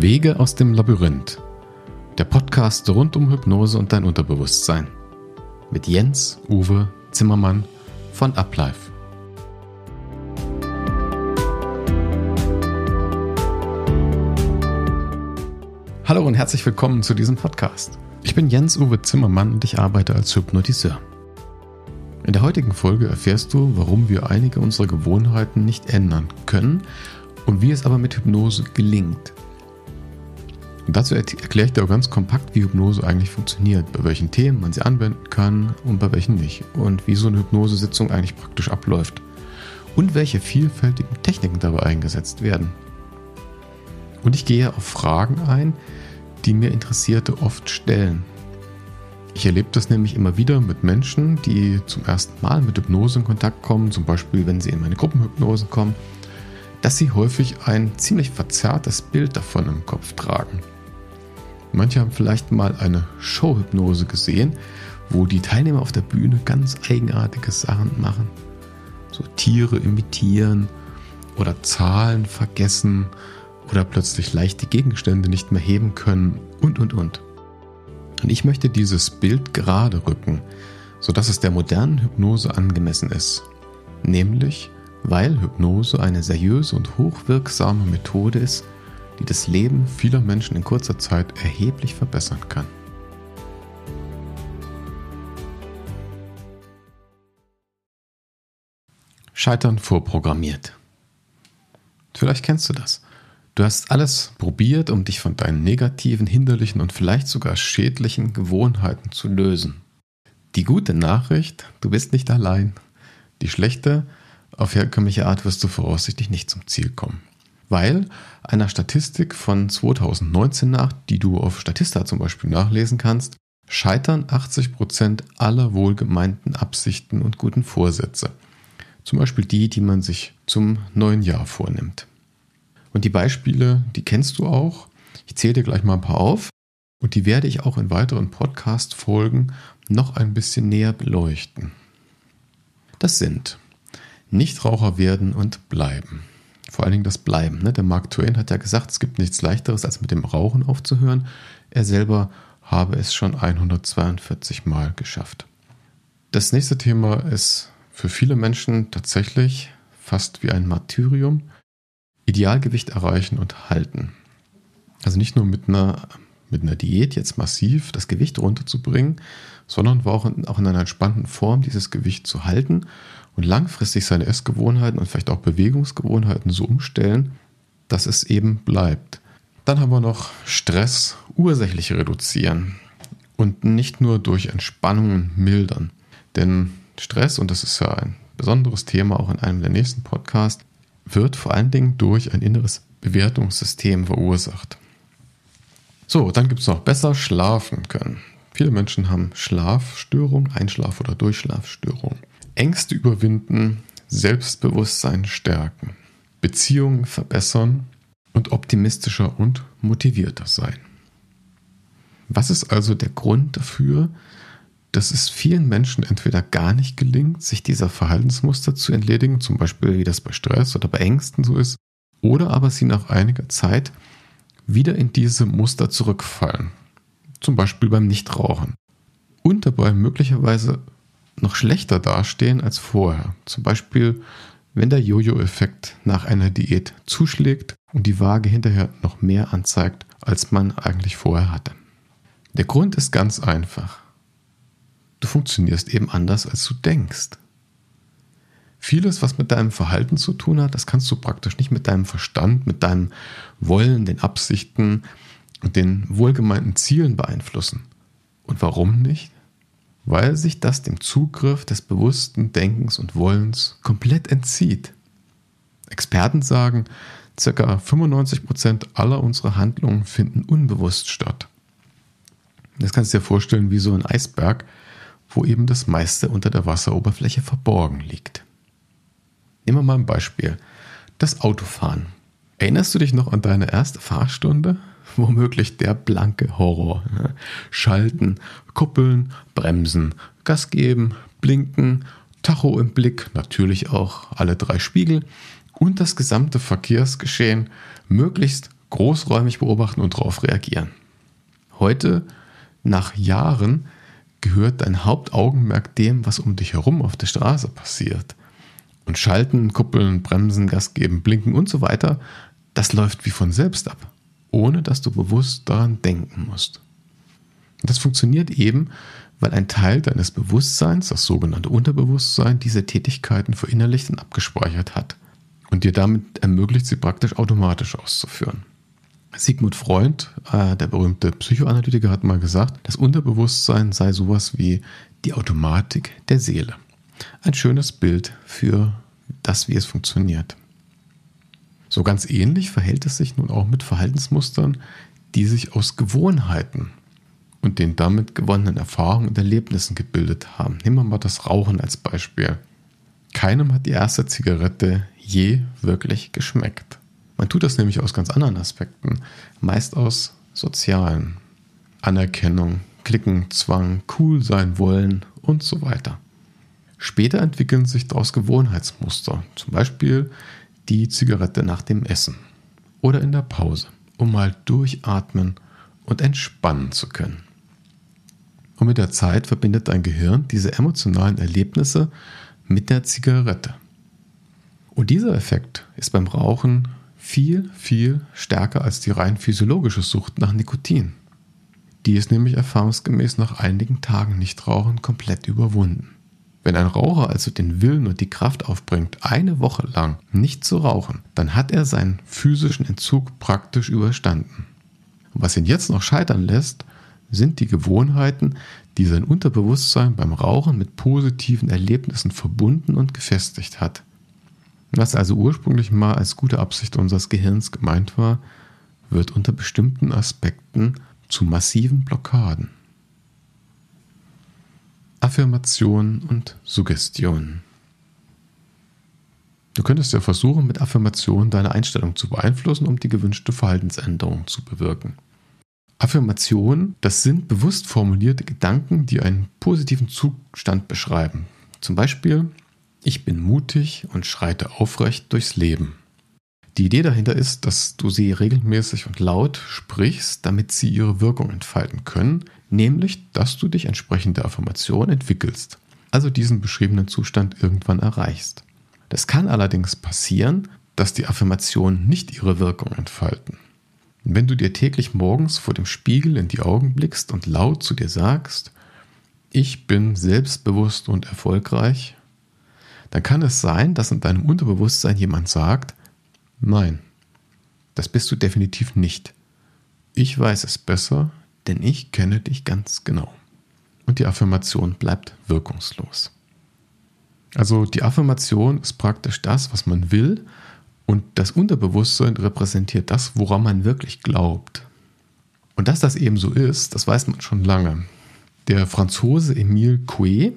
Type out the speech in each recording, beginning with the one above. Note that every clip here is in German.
Wege aus dem Labyrinth. Der Podcast rund um Hypnose und dein Unterbewusstsein. Mit Jens Uwe Zimmermann von Uplife. Hallo und herzlich willkommen zu diesem Podcast. Ich bin Jens Uwe Zimmermann und ich arbeite als Hypnotiseur. In der heutigen Folge erfährst du, warum wir einige unserer Gewohnheiten nicht ändern können und wie es aber mit Hypnose gelingt. Und dazu erkläre ich dir auch ganz kompakt, wie Hypnose eigentlich funktioniert, bei welchen Themen man sie anwenden kann und bei welchen nicht und wie so eine Hypnosesitzung eigentlich praktisch abläuft und welche vielfältigen Techniken dabei eingesetzt werden. Und ich gehe auf Fragen ein, die mir Interessierte oft stellen. Ich erlebe das nämlich immer wieder mit Menschen, die zum ersten Mal mit Hypnose in Kontakt kommen, zum Beispiel wenn sie in meine Gruppenhypnose kommen, dass sie häufig ein ziemlich verzerrtes Bild davon im Kopf tragen. Manche haben vielleicht mal eine Showhypnose gesehen, wo die Teilnehmer auf der Bühne ganz eigenartige Sachen machen. So Tiere imitieren oder Zahlen vergessen oder plötzlich leichte Gegenstände nicht mehr heben können und und und. Und ich möchte dieses Bild gerade rücken, sodass es der modernen Hypnose angemessen ist. Nämlich, weil Hypnose eine seriöse und hochwirksame Methode ist, die das Leben vieler Menschen in kurzer Zeit erheblich verbessern kann. Scheitern vorprogrammiert. Vielleicht kennst du das. Du hast alles probiert, um dich von deinen negativen, hinderlichen und vielleicht sogar schädlichen Gewohnheiten zu lösen. Die gute Nachricht, du bist nicht allein. Die schlechte, auf herkömmliche Art wirst du voraussichtlich nicht zum Ziel kommen weil einer Statistik von 2019 nach, die du auf Statista zum Beispiel nachlesen kannst, scheitern 80 Prozent aller wohlgemeinten Absichten und guten Vorsätze. Zum Beispiel die, die man sich zum neuen Jahr vornimmt. Und die Beispiele, die kennst du auch. Ich zähle dir gleich mal ein paar auf und die werde ich auch in weiteren Podcast-Folgen noch ein bisschen näher beleuchten. Das sind Nichtraucher werden und bleiben. Vor allen Dingen das Bleiben. Ne? Der Mark Twain hat ja gesagt, es gibt nichts leichteres, als mit dem Rauchen aufzuhören. Er selber habe es schon 142 Mal geschafft. Das nächste Thema ist für viele Menschen tatsächlich fast wie ein Martyrium. Idealgewicht erreichen und halten. Also nicht nur mit einer, mit einer Diät jetzt massiv das Gewicht runterzubringen, sondern auch in, auch in einer entspannten Form dieses Gewicht zu halten und langfristig seine Essgewohnheiten und vielleicht auch Bewegungsgewohnheiten so umstellen, dass es eben bleibt. Dann haben wir noch Stress ursächlich reduzieren und nicht nur durch Entspannungen mildern. Denn Stress, und das ist ja ein besonderes Thema auch in einem der nächsten Podcasts, wird vor allen Dingen durch ein inneres Bewertungssystem verursacht. So, dann gibt es noch besser schlafen können. Viele Menschen haben Schlafstörungen, Einschlaf- oder Durchschlafstörungen. Ängste überwinden, Selbstbewusstsein stärken, Beziehungen verbessern und optimistischer und motivierter sein. Was ist also der Grund dafür, dass es vielen Menschen entweder gar nicht gelingt, sich dieser Verhaltensmuster zu entledigen, zum Beispiel wie das bei Stress oder bei Ängsten so ist, oder aber sie nach einiger Zeit wieder in diese Muster zurückfallen, zum Beispiel beim Nichtrauchen, und dabei möglicherweise noch schlechter dastehen als vorher. Zum Beispiel, wenn der Jojo-Effekt nach einer Diät zuschlägt und die Waage hinterher noch mehr anzeigt, als man eigentlich vorher hatte. Der Grund ist ganz einfach. Du funktionierst eben anders, als du denkst. Vieles, was mit deinem Verhalten zu tun hat, das kannst du praktisch nicht mit deinem Verstand, mit deinem Wollen, den Absichten und den wohlgemeinten Zielen beeinflussen. Und warum nicht? Weil sich das dem Zugriff des bewussten Denkens und Wollens komplett entzieht. Experten sagen, ca. 95% aller unserer Handlungen finden unbewusst statt. Das kannst du dir vorstellen wie so ein Eisberg, wo eben das meiste unter der Wasseroberfläche verborgen liegt. Nehmen wir mal ein Beispiel. Das Autofahren. Erinnerst du dich noch an deine erste Fahrstunde? Womöglich der blanke Horror. Schalten, kuppeln, bremsen, Gas geben, blinken, Tacho im Blick, natürlich auch alle drei Spiegel und das gesamte Verkehrsgeschehen möglichst großräumig beobachten und darauf reagieren. Heute, nach Jahren, gehört dein Hauptaugenmerk dem, was um dich herum auf der Straße passiert. Und Schalten, Kuppeln, Bremsen, Gas geben, Blinken und so weiter, das läuft wie von selbst ab, ohne dass du bewusst daran denken musst. Das funktioniert eben, weil ein Teil deines Bewusstseins, das sogenannte Unterbewusstsein, diese Tätigkeiten verinnerlicht und abgespeichert hat und dir damit ermöglicht, sie praktisch automatisch auszuführen. Sigmund Freund, äh, der berühmte Psychoanalytiker, hat mal gesagt, das Unterbewusstsein sei sowas wie die Automatik der Seele. Ein schönes Bild für das, wie es funktioniert. So ganz ähnlich verhält es sich nun auch mit Verhaltensmustern, die sich aus Gewohnheiten und den damit gewonnenen Erfahrungen und Erlebnissen gebildet haben. Nehmen wir mal das Rauchen als Beispiel. Keinem hat die erste Zigarette je wirklich geschmeckt. Man tut das nämlich aus ganz anderen Aspekten, meist aus sozialen. Anerkennung, Klicken, Zwang, cool sein wollen und so weiter. Später entwickeln sich daraus Gewohnheitsmuster, zum Beispiel die Zigarette nach dem Essen oder in der Pause, um mal durchatmen und entspannen zu können. Und mit der Zeit verbindet dein Gehirn diese emotionalen Erlebnisse mit der Zigarette. Und dieser Effekt ist beim Rauchen viel, viel stärker als die rein physiologische Sucht nach Nikotin. Die ist nämlich erfahrungsgemäß nach einigen Tagen Nichtrauchen komplett überwunden. Wenn ein Raucher also den Willen und die Kraft aufbringt, eine Woche lang nicht zu rauchen, dann hat er seinen physischen Entzug praktisch überstanden. Was ihn jetzt noch scheitern lässt, sind die Gewohnheiten, die sein Unterbewusstsein beim Rauchen mit positiven Erlebnissen verbunden und gefestigt hat. Was also ursprünglich mal als gute Absicht unseres Gehirns gemeint war, wird unter bestimmten Aspekten zu massiven Blockaden. Affirmation und Suggestion. Du könntest ja versuchen, mit Affirmationen deine Einstellung zu beeinflussen, um die gewünschte Verhaltensänderung zu bewirken. Affirmationen, das sind bewusst formulierte Gedanken, die einen positiven Zustand beschreiben. Zum Beispiel, ich bin mutig und schreite aufrecht durchs Leben. Die Idee dahinter ist, dass du sie regelmäßig und laut sprichst, damit sie ihre Wirkung entfalten können, nämlich dass du dich entsprechend der Affirmation entwickelst, also diesen beschriebenen Zustand irgendwann erreichst. Das kann allerdings passieren, dass die Affirmationen nicht ihre Wirkung entfalten. Wenn du dir täglich morgens vor dem Spiegel in die Augen blickst und laut zu dir sagst, ich bin selbstbewusst und erfolgreich, dann kann es sein, dass in deinem Unterbewusstsein jemand sagt, nein, das bist du definitiv nicht. Ich weiß es besser, denn ich kenne dich ganz genau. Und die Affirmation bleibt wirkungslos. Also die Affirmation ist praktisch das, was man will, und das Unterbewusstsein repräsentiert das, woran man wirklich glaubt. Und dass das eben so ist, das weiß man schon lange. Der Franzose Emile Coué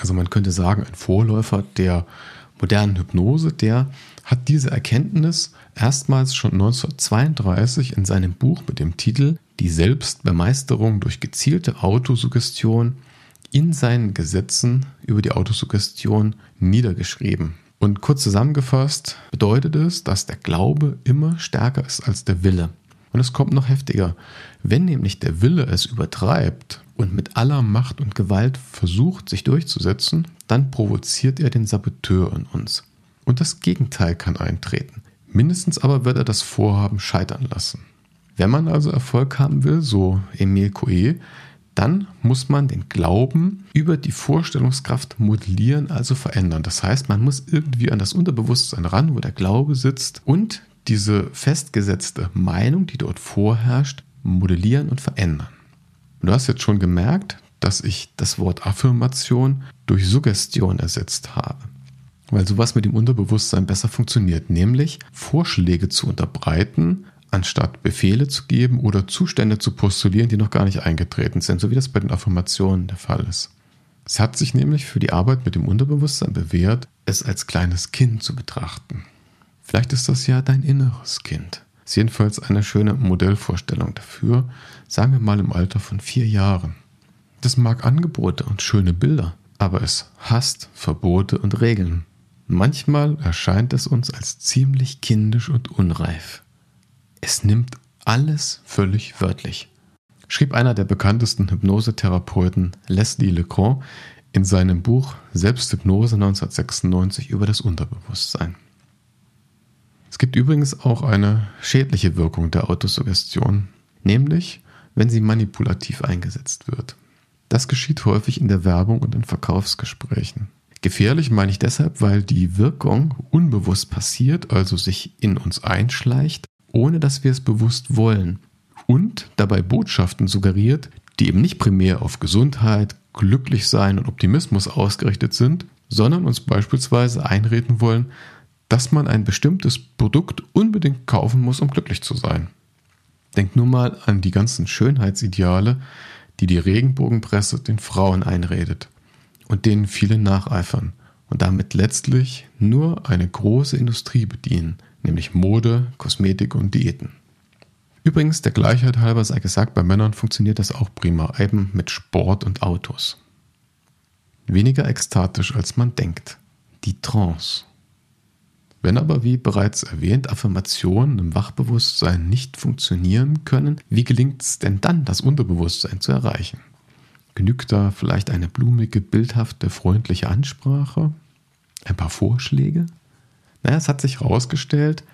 also man könnte sagen, ein Vorläufer der modernen Hypnose, der hat diese Erkenntnis erstmals schon 1932 in seinem Buch mit dem Titel Die Selbstbemeisterung durch gezielte Autosuggestion in seinen Gesetzen über die Autosuggestion niedergeschrieben. Und kurz zusammengefasst bedeutet es, dass der Glaube immer stärker ist als der Wille. Und es kommt noch heftiger. Wenn nämlich der Wille es übertreibt und mit aller Macht und Gewalt versucht, sich durchzusetzen, dann provoziert er den Saboteur in uns. Und das Gegenteil kann eintreten. Mindestens aber wird er das Vorhaben scheitern lassen. Wenn man also Erfolg haben will, so Emile Coué, dann muss man den Glauben über die Vorstellungskraft modellieren, also verändern. Das heißt, man muss irgendwie an das Unterbewusstsein ran, wo der Glaube sitzt und diese festgesetzte Meinung, die dort vorherrscht, modellieren und verändern. Du hast jetzt schon gemerkt, dass ich das Wort Affirmation durch Suggestion ersetzt habe. Weil sowas mit dem Unterbewusstsein besser funktioniert, nämlich Vorschläge zu unterbreiten, anstatt Befehle zu geben oder Zustände zu postulieren, die noch gar nicht eingetreten sind, so wie das bei den Affirmationen der Fall ist. Es hat sich nämlich für die Arbeit mit dem Unterbewusstsein bewährt, es als kleines Kind zu betrachten. Vielleicht ist das ja dein inneres Kind. Ist jedenfalls eine schöne Modellvorstellung dafür, sagen wir mal im Alter von vier Jahren. Das mag Angebote und schöne Bilder, aber es hasst Verbote und Regeln. Manchmal erscheint es uns als ziemlich kindisch und unreif. Es nimmt alles völlig wörtlich. Schrieb einer der bekanntesten Hypnosetherapeuten, Leslie Legrand, in seinem Buch Selbsthypnose 1996 über das Unterbewusstsein. Es gibt übrigens auch eine schädliche Wirkung der Autosuggestion, nämlich wenn sie manipulativ eingesetzt wird. Das geschieht häufig in der Werbung und in Verkaufsgesprächen. Gefährlich meine ich deshalb, weil die Wirkung unbewusst passiert, also sich in uns einschleicht, ohne dass wir es bewusst wollen und dabei Botschaften suggeriert, die eben nicht primär auf Gesundheit, Glücklichsein und Optimismus ausgerichtet sind, sondern uns beispielsweise einreden wollen, dass man ein bestimmtes Produkt unbedingt kaufen muss, um glücklich zu sein. Denk nur mal an die ganzen Schönheitsideale, die die Regenbogenpresse den Frauen einredet und denen viele nacheifern und damit letztlich nur eine große Industrie bedienen, nämlich Mode, Kosmetik und Diäten. Übrigens, der Gleichheit halber sei gesagt, bei Männern funktioniert das auch prima, eben mit Sport und Autos. Weniger ekstatisch als man denkt. Die Trance. Wenn aber, wie bereits erwähnt, Affirmationen im Wachbewusstsein nicht funktionieren können, wie gelingt es denn dann, das Unterbewusstsein zu erreichen? Genügt da vielleicht eine blumige, bildhafte, freundliche Ansprache? Ein paar Vorschläge? Naja, es hat sich herausgestellt,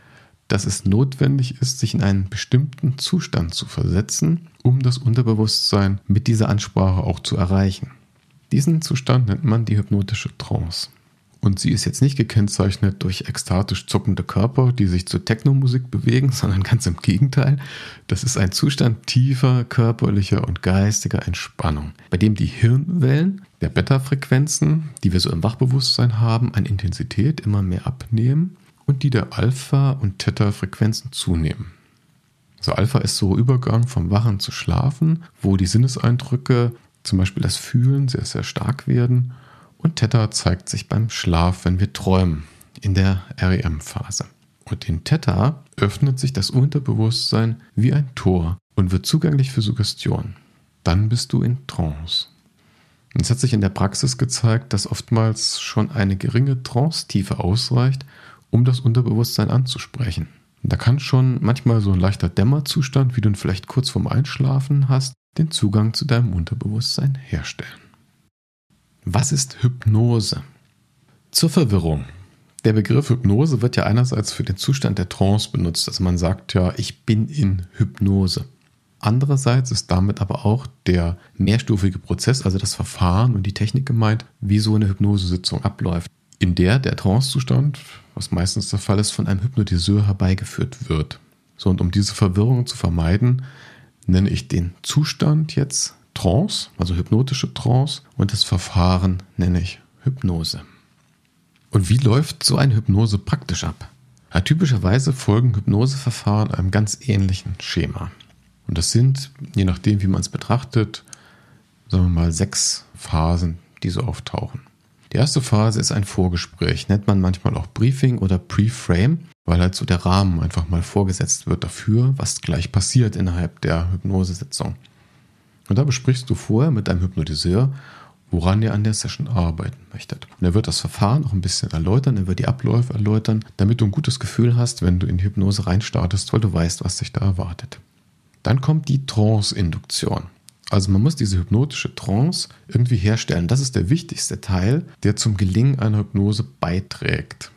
dass es notwendig ist, sich in einen bestimmten Zustand zu versetzen, um das Unterbewusstsein mit dieser Ansprache auch zu erreichen. Diesen Zustand nennt man die hypnotische Trance. Und sie ist jetzt nicht gekennzeichnet durch ekstatisch zuckende Körper, die sich zu Technomusik bewegen, sondern ganz im Gegenteil. Das ist ein Zustand tiefer körperlicher und geistiger Entspannung, bei dem die Hirnwellen der Beta-Frequenzen, die wir so im Wachbewusstsein haben, an Intensität immer mehr abnehmen und die der Alpha- und Theta-Frequenzen zunehmen. Also Alpha ist so Übergang vom Wachen zu Schlafen, wo die Sinneseindrücke, zum Beispiel das Fühlen, sehr, sehr stark werden und Theta zeigt sich beim Schlaf, wenn wir träumen, in der REM-Phase. Und in Theta öffnet sich das Unterbewusstsein wie ein Tor und wird zugänglich für Suggestion. Dann bist du in Trance. Es hat sich in der Praxis gezeigt, dass oftmals schon eine geringe Trance-Tiefe ausreicht, um das Unterbewusstsein anzusprechen. Da kann schon manchmal so ein leichter Dämmerzustand, wie du ihn vielleicht kurz vorm Einschlafen hast, den Zugang zu deinem Unterbewusstsein herstellen. Was ist Hypnose? Zur Verwirrung. Der Begriff Hypnose wird ja einerseits für den Zustand der Trance benutzt, also man sagt ja, ich bin in Hypnose. Andererseits ist damit aber auch der mehrstufige Prozess, also das Verfahren und die Technik gemeint, wie so eine Hypnosesitzung abläuft, in der der Trancezustand, was meistens der Fall ist, von einem Hypnotiseur herbeigeführt wird. So, und um diese Verwirrung zu vermeiden, nenne ich den Zustand jetzt Trance, also hypnotische Trance, und das Verfahren nenne ich Hypnose. Und wie läuft so eine Hypnose praktisch ab? Ja, typischerweise folgen Hypnoseverfahren einem ganz ähnlichen Schema. Und das sind, je nachdem, wie man es betrachtet, sagen wir mal sechs Phasen, die so auftauchen. Die erste Phase ist ein Vorgespräch, nennt man manchmal auch Briefing oder Pre-Frame, weil halt so der Rahmen einfach mal vorgesetzt wird dafür, was gleich passiert innerhalb der Hypnosesitzung. Und da besprichst du vorher mit deinem Hypnotiseur, woran ihr an der Session arbeiten möchtet. Und er wird das Verfahren auch ein bisschen erläutern, er wird die Abläufe erläutern, damit du ein gutes Gefühl hast, wenn du in die Hypnose reinstartest, weil du weißt, was dich da erwartet. Dann kommt die Trance-Induktion. Also man muss diese hypnotische Trance irgendwie herstellen. Das ist der wichtigste Teil, der zum Gelingen einer Hypnose beiträgt.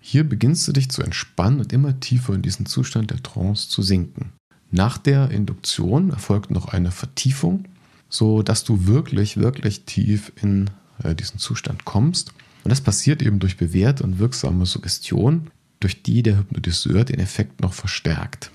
Hier beginnst du dich zu entspannen und immer tiefer in diesen Zustand der Trance zu sinken. Nach der Induktion erfolgt noch eine Vertiefung, so dass du wirklich, wirklich tief in äh, diesen Zustand kommst. Und das passiert eben durch bewährte und wirksame Suggestion, durch die der Hypnotiseur den Effekt noch verstärkt.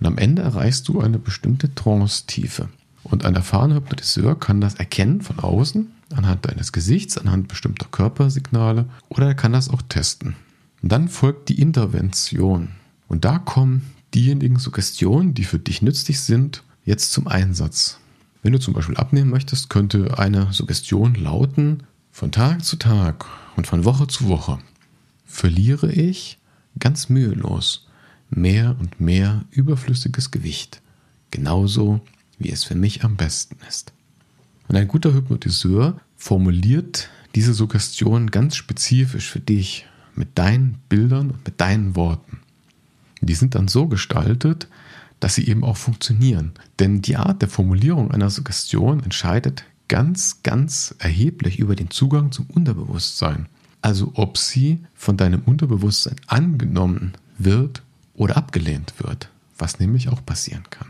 Und am Ende erreichst du eine bestimmte Trance-Tiefe. Und ein erfahrener Hypnotiseur kann das erkennen von außen, anhand deines Gesichts, anhand bestimmter Körpersignale, oder er kann das auch testen. Und dann folgt die Intervention. Und da kommen diejenigen Suggestionen, die für dich nützlich sind, jetzt zum Einsatz. Wenn du zum Beispiel abnehmen möchtest, könnte eine Suggestion lauten, von Tag zu Tag und von Woche zu Woche verliere ich ganz mühelos mehr und mehr überflüssiges Gewicht, genauso wie es für mich am besten ist. Und ein guter Hypnotiseur formuliert diese Suggestion ganz spezifisch für dich mit deinen Bildern und mit deinen Worten. Die sind dann so gestaltet, dass sie eben auch funktionieren. Denn die Art der Formulierung einer Suggestion entscheidet ganz, ganz erheblich über den Zugang zum Unterbewusstsein. Also ob sie von deinem Unterbewusstsein angenommen wird oder abgelehnt wird, was nämlich auch passieren kann.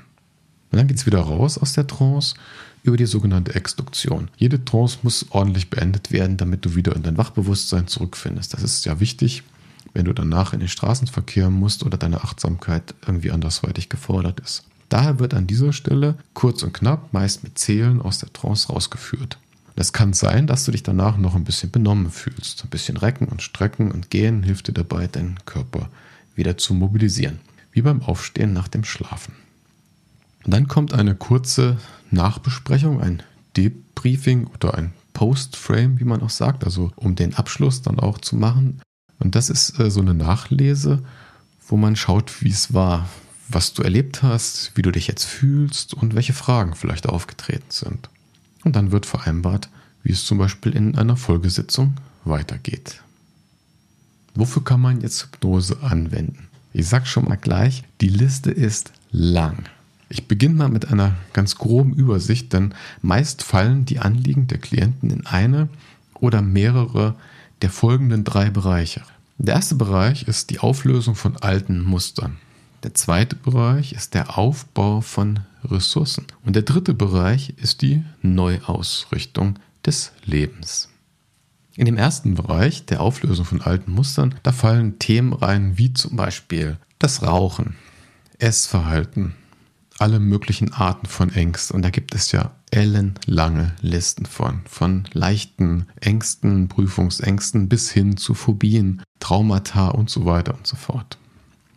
Und dann geht es wieder raus aus der Trance über die sogenannte Exduktion. Jede Trance muss ordentlich beendet werden, damit du wieder in dein Wachbewusstsein zurückfindest. Das ist ja wichtig, wenn du danach in den Straßenverkehr musst oder deine Achtsamkeit irgendwie andersweitig gefordert ist. Daher wird an dieser Stelle kurz und knapp, meist mit Zählen aus der Trance rausgeführt. Es kann sein, dass du dich danach noch ein bisschen benommen fühlst. Ein bisschen recken und strecken und gehen hilft dir dabei, deinen Körper wieder zu mobilisieren. Wie beim Aufstehen nach dem Schlafen. Dann kommt eine kurze Nachbesprechung, ein Debriefing oder ein Postframe, wie man auch sagt, also um den Abschluss dann auch zu machen. Und das ist äh, so eine Nachlese, wo man schaut, wie es war, was du erlebt hast, wie du dich jetzt fühlst und welche Fragen vielleicht aufgetreten sind. Und dann wird vereinbart, wie es zum Beispiel in einer Folgesitzung weitergeht. Wofür kann man jetzt Hypnose anwenden? Ich sag schon mal gleich, die Liste ist lang. Ich beginne mal mit einer ganz groben Übersicht, denn meist fallen die Anliegen der Klienten in eine oder mehrere der folgenden drei Bereiche. Der erste Bereich ist die Auflösung von alten Mustern. Der zweite Bereich ist der Aufbau von Ressourcen. Und der dritte Bereich ist die Neuausrichtung des Lebens. In dem ersten Bereich, der Auflösung von alten Mustern, da fallen Themen rein wie zum Beispiel das Rauchen, Essverhalten, alle möglichen Arten von Ängsten. Und da gibt es ja ellenlange Listen von. Von leichten Ängsten, Prüfungsängsten bis hin zu Phobien, Traumata und so weiter und so fort.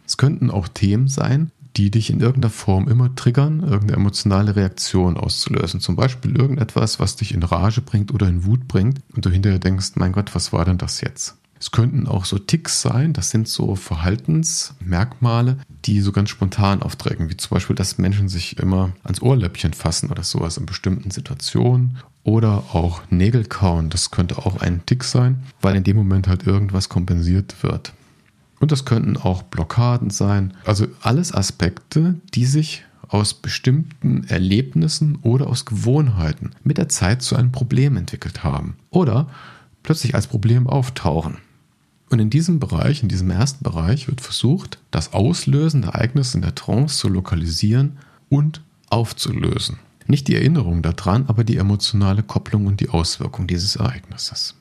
Es könnten auch Themen sein, die dich in irgendeiner Form immer triggern, irgendeine emotionale Reaktion auszulösen. Zum Beispiel irgendetwas, was dich in Rage bringt oder in Wut bringt und du hinterher denkst, mein Gott, was war denn das jetzt? Es könnten auch so Ticks sein, das sind so Verhaltensmerkmale, die so ganz spontan auftreten, wie zum Beispiel, dass Menschen sich immer ans Ohrläppchen fassen oder sowas in bestimmten Situationen. Oder auch Nägel kauen, das könnte auch ein Tick sein, weil in dem Moment halt irgendwas kompensiert wird. Und das könnten auch Blockaden sein. Also alles Aspekte, die sich aus bestimmten Erlebnissen oder aus Gewohnheiten mit der Zeit zu einem Problem entwickelt haben. Oder plötzlich als Problem auftauchen. Und in diesem Bereich, in diesem ersten Bereich, wird versucht, das Auslösen der Ereignisse in der Trance zu lokalisieren und aufzulösen. Nicht die Erinnerung daran, aber die emotionale Kopplung und die Auswirkung dieses Ereignisses.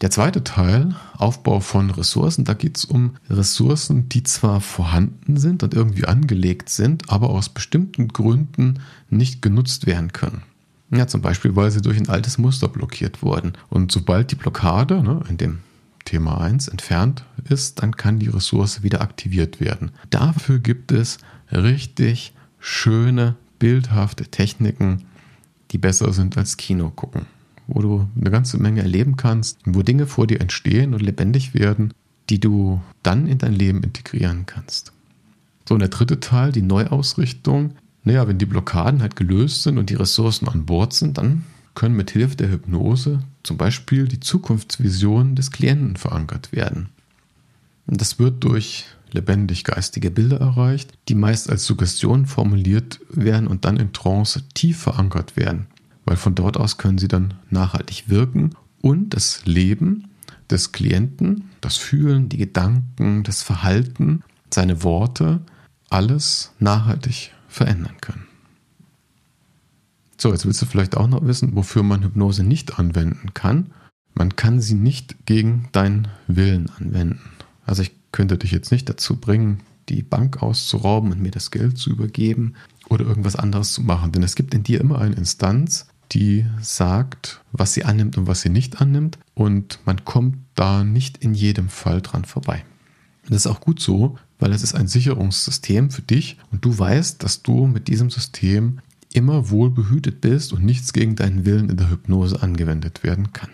Der zweite Teil, Aufbau von Ressourcen, da geht es um Ressourcen, die zwar vorhanden sind und irgendwie angelegt sind, aber aus bestimmten Gründen nicht genutzt werden können. Ja, zum Beispiel, weil sie durch ein altes Muster blockiert wurden. Und sobald die Blockade ne, in dem Thema 1 entfernt ist, dann kann die Ressource wieder aktiviert werden. Dafür gibt es richtig schöne, bildhafte Techniken, die besser sind als Kino gucken, wo du eine ganze Menge erleben kannst, wo Dinge vor dir entstehen und lebendig werden, die du dann in dein Leben integrieren kannst. So, und der dritte Teil, die Neuausrichtung. Naja, wenn die Blockaden halt gelöst sind und die Ressourcen an Bord sind, dann können mit Hilfe der Hypnose zum Beispiel die Zukunftsvision des Klienten verankert werden. Das wird durch lebendig geistige Bilder erreicht, die meist als Suggestion formuliert werden und dann in Trance tief verankert werden, weil von dort aus können sie dann nachhaltig wirken und das Leben des Klienten, das Fühlen, die Gedanken, das Verhalten, seine Worte, alles nachhaltig verändern können. So, jetzt willst du vielleicht auch noch wissen, wofür man Hypnose nicht anwenden kann. Man kann sie nicht gegen deinen Willen anwenden. Also ich könnte dich jetzt nicht dazu bringen, die Bank auszurauben und mir das Geld zu übergeben oder irgendwas anderes zu machen. Denn es gibt in dir immer eine Instanz, die sagt, was sie annimmt und was sie nicht annimmt. Und man kommt da nicht in jedem Fall dran vorbei. Das ist auch gut so, weil es ist ein Sicherungssystem für dich und du weißt, dass du mit diesem System immer wohl behütet bist und nichts gegen deinen Willen in der Hypnose angewendet werden kann.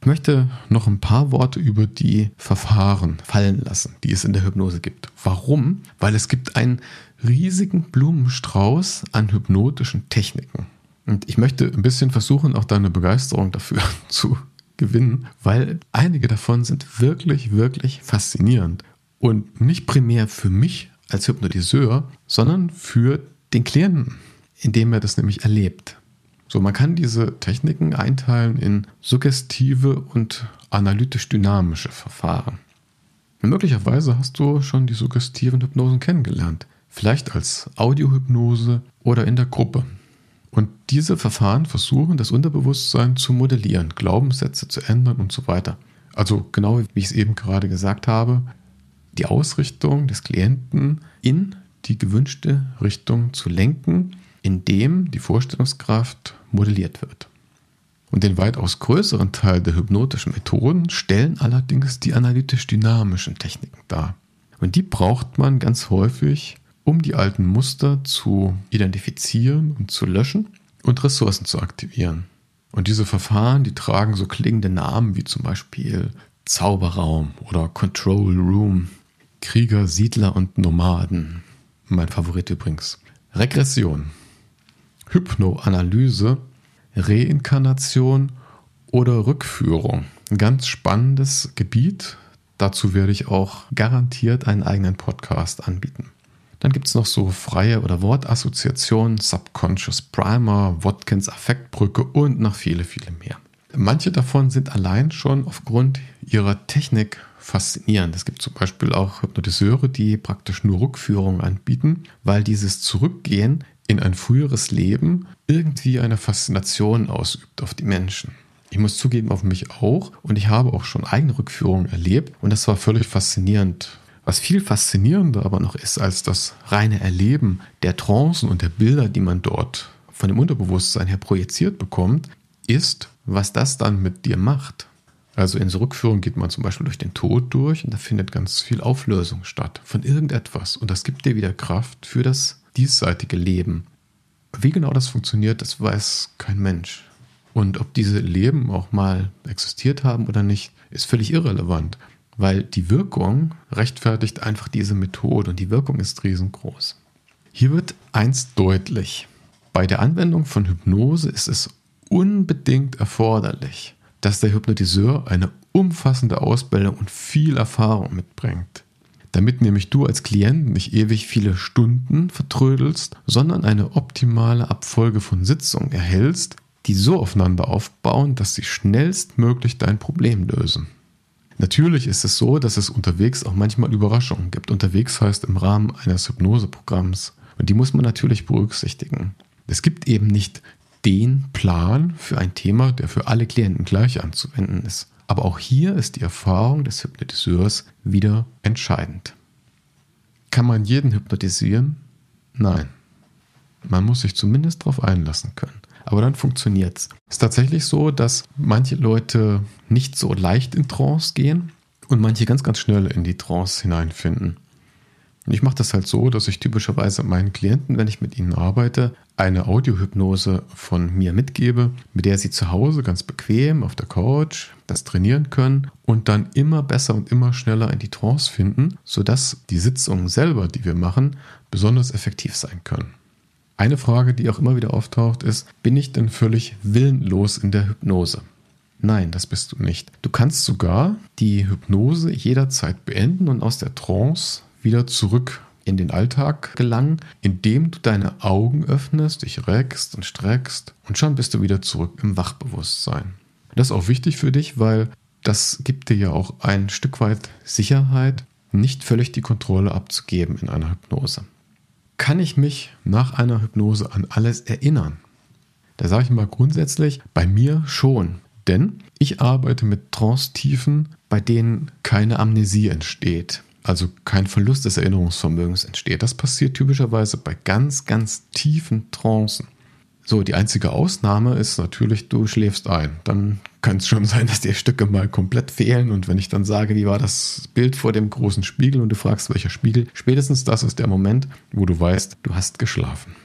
Ich möchte noch ein paar Worte über die Verfahren fallen lassen, die es in der Hypnose gibt. Warum? Weil es gibt einen riesigen Blumenstrauß an hypnotischen Techniken. Und ich möchte ein bisschen versuchen, auch deine Begeisterung dafür zu gewinnen, weil einige davon sind wirklich, wirklich faszinierend. Und nicht primär für mich als Hypnotiseur, sondern für den Klienten, indem er das nämlich erlebt. So, man kann diese Techniken einteilen in suggestive und analytisch-dynamische Verfahren. möglicherweise hast du schon die suggestiven Hypnosen kennengelernt, vielleicht als Audiohypnose oder in der Gruppe. Und diese Verfahren versuchen, das Unterbewusstsein zu modellieren, Glaubenssätze zu ändern und so weiter. Also genau wie ich es eben gerade gesagt habe, die Ausrichtung des Klienten in die gewünschte Richtung zu lenken, indem die Vorstellungskraft modelliert wird. Und den weitaus größeren Teil der hypnotischen Methoden stellen allerdings die analytisch-dynamischen Techniken dar. Und die braucht man ganz häufig, um die alten Muster zu identifizieren und zu löschen und Ressourcen zu aktivieren. Und diese Verfahren, die tragen so klingende Namen wie zum Beispiel Zauberraum oder Control Room, Krieger, Siedler und Nomaden. Mein Favorit übrigens. Regression, Hypnoanalyse, Reinkarnation oder Rückführung. Ein ganz spannendes Gebiet. Dazu werde ich auch garantiert einen eigenen Podcast anbieten. Dann gibt es noch so freie oder Wortassoziationen, Subconscious Primer, Watkins Affektbrücke und noch viele, viele mehr. Manche davon sind allein schon aufgrund ihrer Technik faszinierend. Es gibt zum Beispiel auch Hypnotiseure, die praktisch nur Rückführungen anbieten, weil dieses Zurückgehen in ein früheres Leben irgendwie eine Faszination ausübt auf die Menschen. Ich muss zugeben, auf mich auch. Und ich habe auch schon eigene Rückführungen erlebt. Und das war völlig faszinierend. Was viel faszinierender aber noch ist als das reine Erleben der Trancen und der Bilder, die man dort von dem Unterbewusstsein her projiziert bekommt, ist, was das dann mit dir macht. Also in so Rückführung geht man zum Beispiel durch den Tod durch und da findet ganz viel Auflösung statt von irgendetwas. Und das gibt dir wieder Kraft für das diesseitige Leben. Wie genau das funktioniert, das weiß kein Mensch. Und ob diese Leben auch mal existiert haben oder nicht, ist völlig irrelevant weil die Wirkung rechtfertigt einfach diese Methode und die Wirkung ist riesengroß. Hier wird eins deutlich. Bei der Anwendung von Hypnose ist es unbedingt erforderlich, dass der Hypnotiseur eine umfassende Ausbildung und viel Erfahrung mitbringt. Damit nämlich du als Klient nicht ewig viele Stunden vertrödelst, sondern eine optimale Abfolge von Sitzungen erhältst, die so aufeinander aufbauen, dass sie schnellstmöglich dein Problem lösen. Natürlich ist es so, dass es unterwegs auch manchmal Überraschungen gibt. Unterwegs heißt im Rahmen eines Hypnoseprogramms. Und die muss man natürlich berücksichtigen. Es gibt eben nicht den Plan für ein Thema, der für alle Klienten gleich anzuwenden ist. Aber auch hier ist die Erfahrung des Hypnotiseurs wieder entscheidend. Kann man jeden hypnotisieren? Nein. Man muss sich zumindest darauf einlassen können aber dann funktioniert es. Es ist tatsächlich so, dass manche Leute nicht so leicht in Trance gehen und manche ganz, ganz schnell in die Trance hineinfinden. Und ich mache das halt so, dass ich typischerweise meinen Klienten, wenn ich mit ihnen arbeite, eine Audiohypnose von mir mitgebe, mit der sie zu Hause ganz bequem auf der Couch das trainieren können und dann immer besser und immer schneller in die Trance finden, sodass die Sitzungen selber, die wir machen, besonders effektiv sein können. Eine Frage, die auch immer wieder auftaucht, ist, bin ich denn völlig willenlos in der Hypnose? Nein, das bist du nicht. Du kannst sogar die Hypnose jederzeit beenden und aus der Trance wieder zurück in den Alltag gelangen, indem du deine Augen öffnest, dich reckst und streckst und schon bist du wieder zurück im Wachbewusstsein. Das ist auch wichtig für dich, weil das gibt dir ja auch ein Stück weit Sicherheit, nicht völlig die Kontrolle abzugeben in einer Hypnose kann ich mich nach einer Hypnose an alles erinnern? Da sage ich mal grundsätzlich, bei mir schon. Denn ich arbeite mit Trance-Tiefen, bei denen keine Amnesie entsteht. Also kein Verlust des Erinnerungsvermögens entsteht. Das passiert typischerweise bei ganz, ganz tiefen Trancen. So, die einzige Ausnahme ist natürlich, du schläfst ein. Dann kann es schon sein, dass dir Stücke mal komplett fehlen. Und wenn ich dann sage, wie war das Bild vor dem großen Spiegel und du fragst, welcher Spiegel, spätestens das ist der Moment, wo du weißt, du hast geschlafen.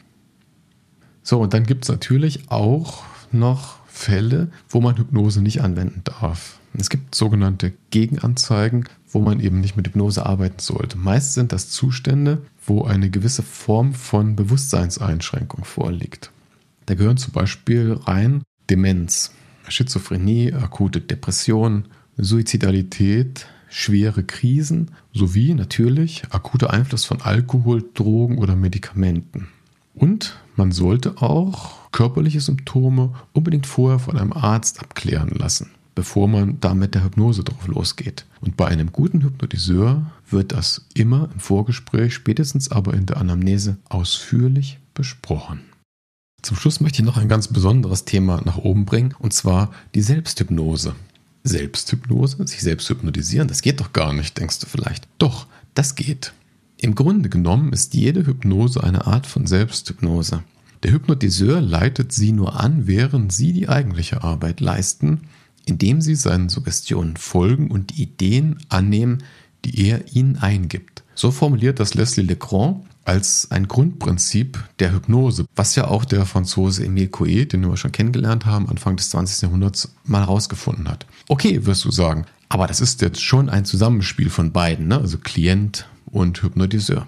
So, und dann gibt es natürlich auch noch Fälle, wo man Hypnose nicht anwenden darf. Es gibt sogenannte Gegenanzeigen, wo man eben nicht mit Hypnose arbeiten sollte. Meist sind das Zustände, wo eine gewisse Form von Bewusstseinseinschränkung vorliegt. Da gehören zum Beispiel rein Demenz, Schizophrenie, akute Depression, Suizidalität, schwere Krisen sowie natürlich akuter Einfluss von Alkohol, Drogen oder Medikamenten. Und man sollte auch körperliche Symptome unbedingt vorher von einem Arzt abklären lassen, bevor man da mit der Hypnose drauf losgeht. Und bei einem guten Hypnotiseur wird das immer im Vorgespräch, spätestens aber in der Anamnese ausführlich besprochen. Zum Schluss möchte ich noch ein ganz besonderes Thema nach oben bringen, und zwar die Selbsthypnose. Selbsthypnose, sich selbst hypnotisieren, das geht doch gar nicht, denkst du vielleicht. Doch, das geht. Im Grunde genommen ist jede Hypnose eine Art von Selbsthypnose. Der Hypnotiseur leitet sie nur an, während sie die eigentliche Arbeit leisten, indem sie seinen Suggestionen folgen und die Ideen annehmen, die er ihnen eingibt. So formuliert das Leslie Legrand als ein Grundprinzip der Hypnose, was ja auch der Franzose Emile Coué, den wir schon kennengelernt haben, Anfang des 20. Jahrhunderts mal herausgefunden hat. Okay, wirst du sagen, aber das ist jetzt schon ein Zusammenspiel von beiden, ne? also Klient und Hypnotiseur.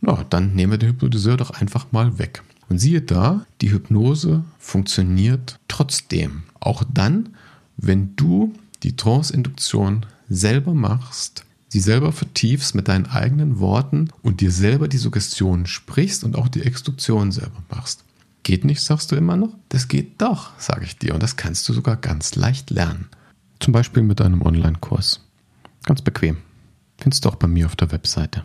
Na, dann nehmen wir den Hypnotiseur doch einfach mal weg. Und siehe da, die Hypnose funktioniert trotzdem. Auch dann, wenn du die Trance-Induktion selber machst, sie selber vertiefst mit deinen eigenen Worten und dir selber die Suggestion sprichst und auch die Extraktion selber machst. Geht nicht, sagst du immer noch? Das geht doch, sage ich dir. Und das kannst du sogar ganz leicht lernen. Zum Beispiel mit einem Online-Kurs. Ganz bequem. Findest du auch bei mir auf der Webseite.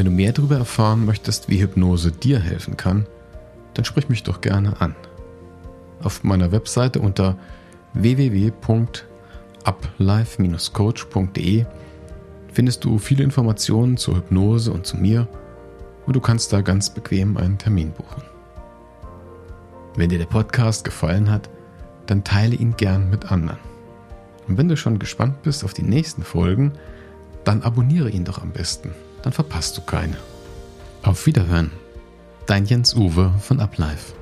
Wenn du mehr darüber erfahren möchtest, wie Hypnose dir helfen kann, dann sprich mich doch gerne an. Auf meiner Webseite unter www.uplife-coach.de findest du viele Informationen zur Hypnose und zu mir und du kannst da ganz bequem einen Termin buchen. Wenn dir der Podcast gefallen hat, dann teile ihn gern mit anderen. Und wenn du schon gespannt bist auf die nächsten Folgen, dann abonniere ihn doch am besten dann verpasst du keine. Auf Wiederhören. Dein Jens Uwe von Uplife.